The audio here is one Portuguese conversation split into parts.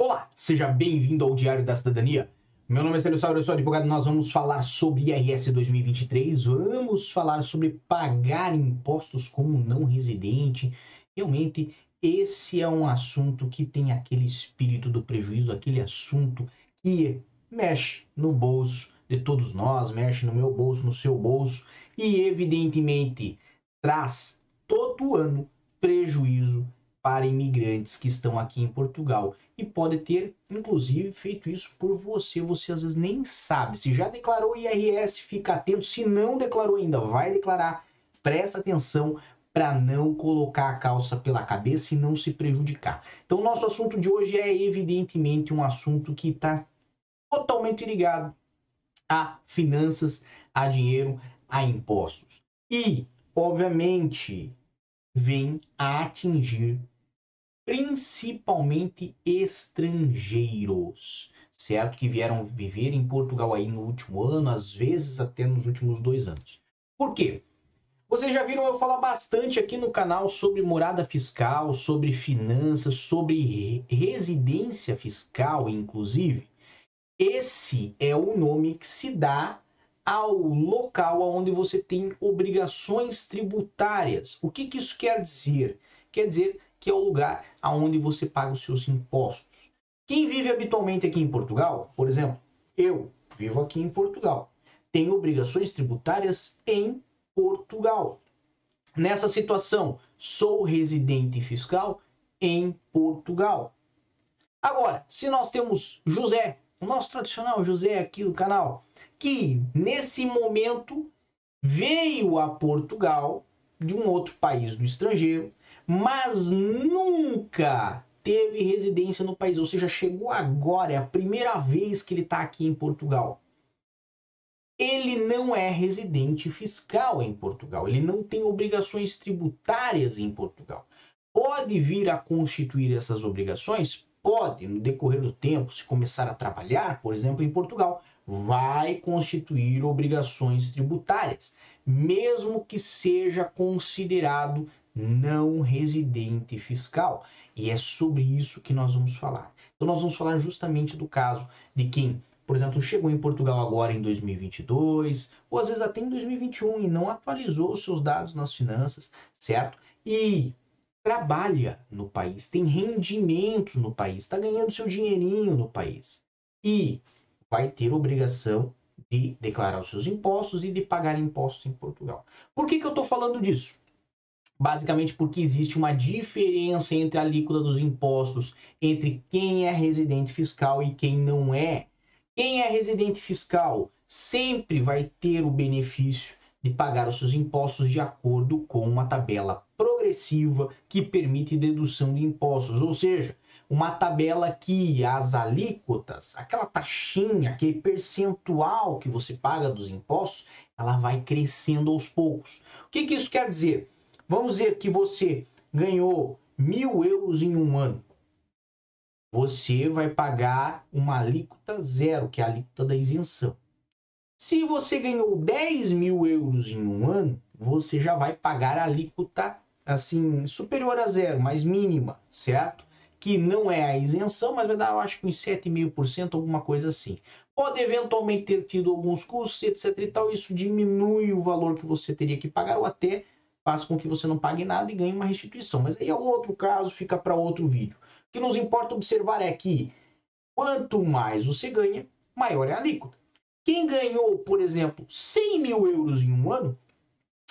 Olá, seja bem-vindo ao Diário da Cidadania. Meu nome é Célio Sauer, eu sou advogado. Nós vamos falar sobre IRS 2023, vamos falar sobre pagar impostos como não residente. Realmente, esse é um assunto que tem aquele espírito do prejuízo, aquele assunto que mexe no bolso de todos nós, mexe no meu bolso, no seu bolso e, evidentemente, traz todo ano prejuízo para imigrantes que estão aqui em Portugal e pode ter, inclusive, feito isso por você. Você às vezes nem sabe. Se já declarou IRS, fica atento. Se não declarou ainda, vai declarar. Presta atenção para não colocar a calça pela cabeça e não se prejudicar. Então, nosso assunto de hoje é evidentemente um assunto que está totalmente ligado a finanças, a dinheiro, a impostos. E, obviamente, vem a atingir principalmente estrangeiros, certo? Que vieram viver em Portugal aí no último ano, às vezes até nos últimos dois anos. Por quê? Vocês já viram eu falar bastante aqui no canal sobre morada fiscal, sobre finanças, sobre residência fiscal, inclusive. Esse é o nome que se dá ao local onde você tem obrigações tributárias. O que, que isso quer dizer? Quer dizer que é o lugar aonde você paga os seus impostos. Quem vive habitualmente aqui em Portugal, por exemplo, eu vivo aqui em Portugal, tenho obrigações tributárias em Portugal. Nessa situação, sou residente fiscal em Portugal. Agora, se nós temos José, o nosso tradicional José aqui do canal, que nesse momento veio a Portugal de um outro país do estrangeiro, mas nunca teve residência no país, ou seja, chegou agora, é a primeira vez que ele está aqui em Portugal. Ele não é residente fiscal em Portugal, ele não tem obrigações tributárias em Portugal. Pode vir a constituir essas obrigações? Pode, no decorrer do tempo, se começar a trabalhar, por exemplo, em Portugal, vai constituir obrigações tributárias, mesmo que seja considerado não residente fiscal. E é sobre isso que nós vamos falar. Então, nós vamos falar justamente do caso de quem, por exemplo, chegou em Portugal agora em 2022, ou às vezes até em 2021 e não atualizou os seus dados nas finanças, certo? E trabalha no país, tem rendimentos no país, está ganhando seu dinheirinho no país. E vai ter obrigação de declarar os seus impostos e de pagar impostos em Portugal. Por que, que eu estou falando disso? Basicamente porque existe uma diferença entre a alíquota dos impostos entre quem é residente fiscal e quem não é. Quem é residente fiscal sempre vai ter o benefício de pagar os seus impostos de acordo com uma tabela progressiva que permite dedução de impostos, ou seja, uma tabela que as alíquotas, aquela taxinha, aquele percentual que você paga dos impostos, ela vai crescendo aos poucos. O que, que isso quer dizer? Vamos dizer que você ganhou mil euros em um ano. Você vai pagar uma alíquota zero, que é a alíquota da isenção. Se você ganhou 10 mil euros em um ano, você já vai pagar a alíquota assim superior a zero, mais mínima, certo? Que não é a isenção, mas vai dar, eu acho que uns 7,5%, alguma coisa assim. Pode eventualmente ter tido alguns custos, etc e tal, isso diminui o valor que você teria que pagar ou até faz com que você não pague nada e ganhe uma restituição. Mas aí é outro caso, fica para outro vídeo. O que nos importa observar é que quanto mais você ganha, maior é a alíquota. Quem ganhou, por exemplo, 100 mil euros em um ano,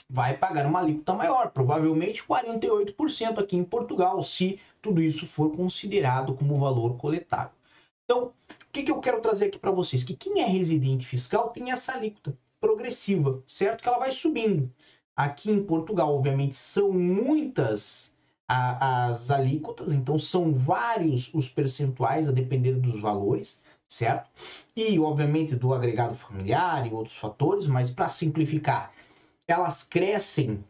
vai pagar uma alíquota maior, provavelmente 48% aqui em Portugal, se tudo isso for considerado como valor coletável. Então, o que, que eu quero trazer aqui para vocês? Que quem é residente fiscal tem essa alíquota progressiva, certo? Que ela vai subindo. Aqui em Portugal, obviamente, são muitas a, as alíquotas, então são vários os percentuais a depender dos valores, certo? E, obviamente, do agregado familiar e outros fatores, mas para simplificar, elas crescem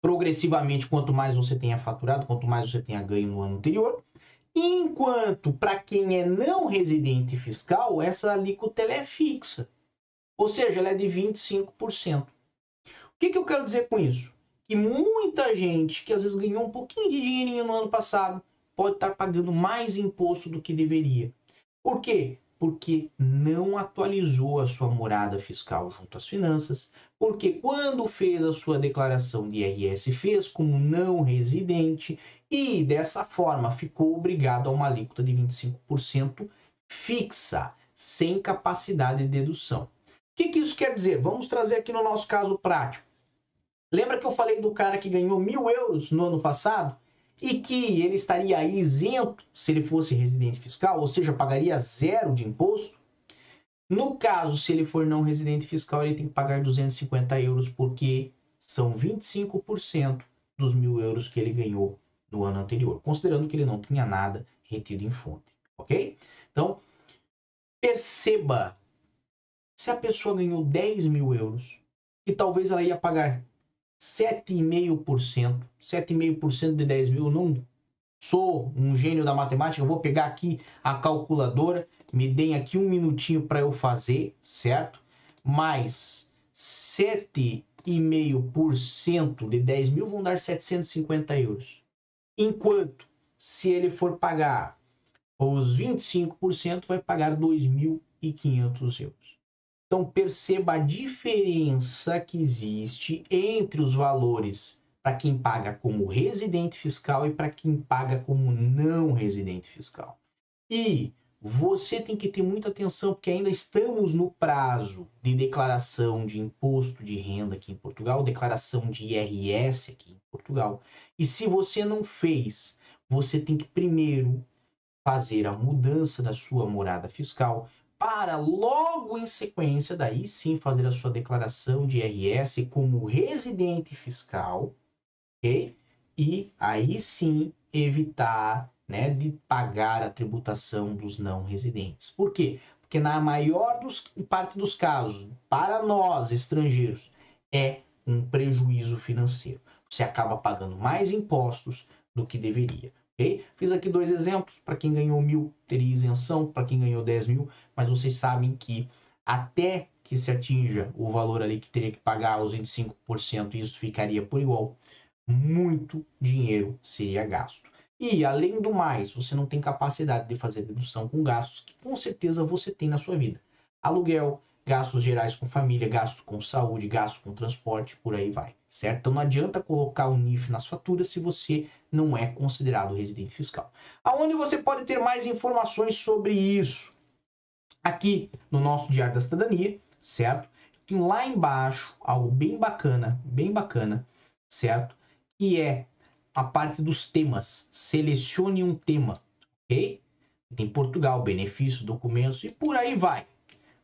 progressivamente quanto mais você tenha faturado, quanto mais você tenha ganho no ano anterior. Enquanto para quem é não residente fiscal, essa alíquota é fixa. Ou seja, ela é de 25% que, que eu quero dizer com isso? Que muita gente que às vezes ganhou um pouquinho de dinheirinho no ano passado pode estar pagando mais imposto do que deveria. Por quê? Porque não atualizou a sua morada fiscal junto às finanças, porque quando fez a sua declaração de IRS, fez como não residente e dessa forma ficou obrigado a uma alíquota de 25% fixa, sem capacidade de dedução. O que, que isso quer dizer? Vamos trazer aqui no nosso caso prático. Lembra que eu falei do cara que ganhou mil euros no ano passado? E que ele estaria isento se ele fosse residente fiscal, ou seja, pagaria zero de imposto? No caso, se ele for não residente fiscal, ele tem que pagar 250 euros, porque são 25% dos mil euros que ele ganhou no ano anterior, considerando que ele não tinha nada retido em fonte, ok? Então, perceba, se a pessoa ganhou 10 mil euros, e talvez ela ia pagar 7,5%. 7,5% de 10 mil. Eu não sou um gênio da matemática. Eu vou pegar aqui a calculadora. Me deem aqui um minutinho para eu fazer, certo? Mais 7,5% de 10 mil vão dar 750 euros. Enquanto, se ele for pagar os 25%, vai pagar 2.500 euros. Então perceba a diferença que existe entre os valores para quem paga como residente fiscal e para quem paga como não residente fiscal. E você tem que ter muita atenção porque ainda estamos no prazo de declaração de imposto de renda aqui em Portugal, declaração de IRS aqui em Portugal. E se você não fez, você tem que primeiro fazer a mudança da sua morada fiscal, para logo em sequência, daí sim fazer a sua declaração de IRS como residente fiscal, ok? E aí sim evitar né, de pagar a tributação dos não residentes. Por quê? Porque na maior dos, parte dos casos, para nós estrangeiros, é um prejuízo financeiro. Você acaba pagando mais impostos do que deveria. Okay? Fiz aqui dois exemplos. Para quem ganhou mil, teria isenção. Para quem ganhou 10 mil. Mas vocês sabem que até que se atinja o valor ali que teria que pagar os 25%, isso ficaria por igual. Muito dinheiro seria gasto. E, além do mais, você não tem capacidade de fazer dedução com gastos que com certeza você tem na sua vida. Aluguel, gastos gerais com família, gastos com saúde, gastos com transporte, por aí vai, certo? Então não adianta colocar o NIF nas faturas se você não é considerado residente fiscal. Aonde você pode ter mais informações sobre isso? Aqui no nosso Diário da Cidadania, certo? Tem lá embaixo algo bem bacana, bem bacana, certo? Que é a parte dos temas. Selecione um tema, ok? Tem Portugal, benefícios, documentos e por aí vai.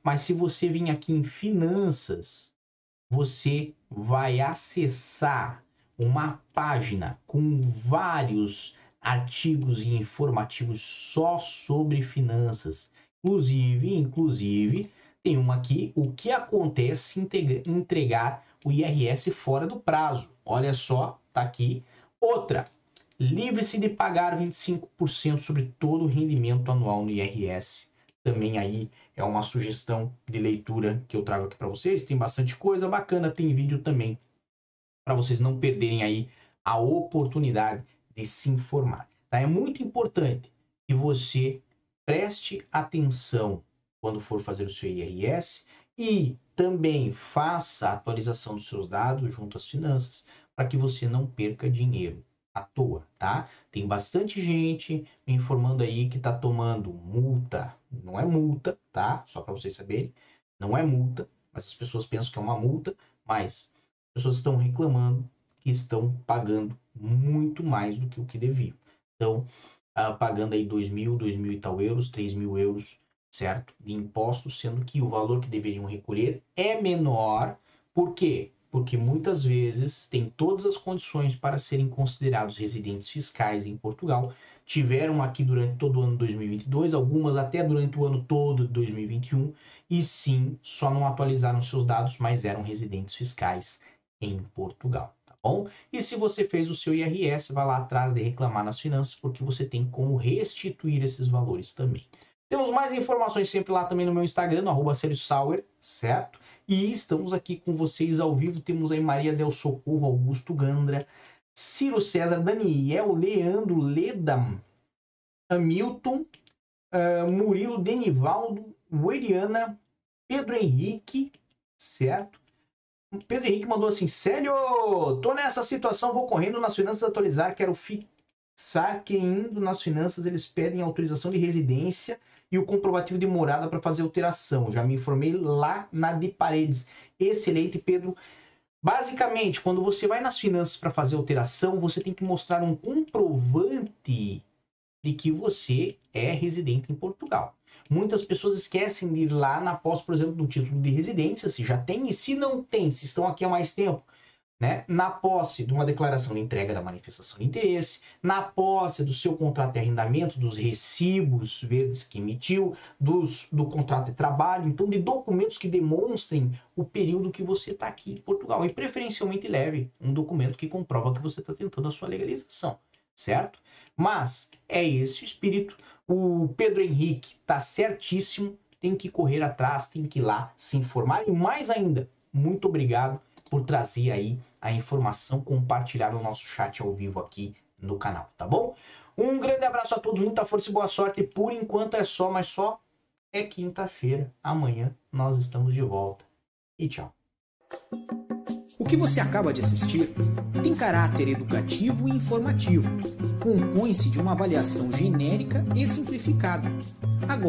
Mas se você vir aqui em finanças, você vai acessar uma página com vários artigos e informativos só sobre finanças. Inclusive, inclusive, tem uma aqui, o que acontece se entregar o IRS fora do prazo. Olha só, tá aqui. Outra, livre-se de pagar 25% sobre todo o rendimento anual no IRS também aí é uma sugestão de leitura que eu trago aqui para vocês. Tem bastante coisa bacana, tem vídeo também para vocês não perderem aí a oportunidade de se informar. Tá? É muito importante que você preste atenção quando for fazer o seu IRS e também faça a atualização dos seus dados junto às finanças para que você não perca dinheiro à toa, tá? Tem bastante gente me informando aí que tá tomando multa. Não é multa, tá? Só para vocês saberem. Não é multa, mas as pessoas pensam que é uma multa, mas as pessoas estão reclamando que estão pagando muito mais do que o que deviam. Então, uh, pagando aí dois mil, dois mil e tal euros, três mil euros, certo? De impostos, sendo que o valor que deveriam recolher é menor. Por quê? Porque muitas vezes têm todas as condições para serem considerados residentes fiscais em Portugal, tiveram aqui durante todo o ano 2022, algumas até durante o ano todo de 2021, e sim, só não atualizaram seus dados, mas eram residentes fiscais em Portugal, tá bom? E se você fez o seu IRS, vá lá atrás de reclamar nas finanças, porque você tem como restituir esses valores também. Temos mais informações sempre lá também no meu Instagram, no Sauer, certo? E estamos aqui com vocês ao vivo. Temos aí Maria Del Socorro, Augusto Gandra, Ciro César, Daniel, Leandro, Leda, Hamilton, uh, Murilo, Denivaldo, Weriana, Pedro Henrique, certo? Pedro Henrique mandou assim: Célio, tô nessa situação, vou correndo nas finanças atualizar, quero fixar que indo nas finanças eles pedem autorização de residência e o comprovativo de morada para fazer alteração. Já me informei lá na de Paredes. Excelente, Pedro. Basicamente, quando você vai nas finanças para fazer alteração, você tem que mostrar um comprovante de que você é residente em Portugal. Muitas pessoas esquecem de ir lá na posse, por exemplo, do título de residência, se já tem, e se não tem, se estão aqui há mais tempo, né? na posse de uma declaração de entrega da manifestação de interesse, na posse do seu contrato de arrendamento, dos recibos verdes que emitiu, dos, do contrato de trabalho, então de documentos que demonstrem o período que você está aqui em Portugal. E preferencialmente leve um documento que comprova que você está tentando a sua legalização, certo? Mas é esse o espírito. O Pedro Henrique está certíssimo, tem que correr atrás, tem que ir lá se informar. E mais ainda, muito obrigado por trazer aí a informação, compartilhar o nosso chat ao vivo aqui no canal, tá bom? Um grande abraço a todos, muita força e boa sorte. Por enquanto é só, mas só é quinta-feira. Amanhã nós estamos de volta. E tchau. O que você acaba de assistir tem caráter educativo e informativo. Compõe-se de uma avaliação genérica e simplificada. Agora,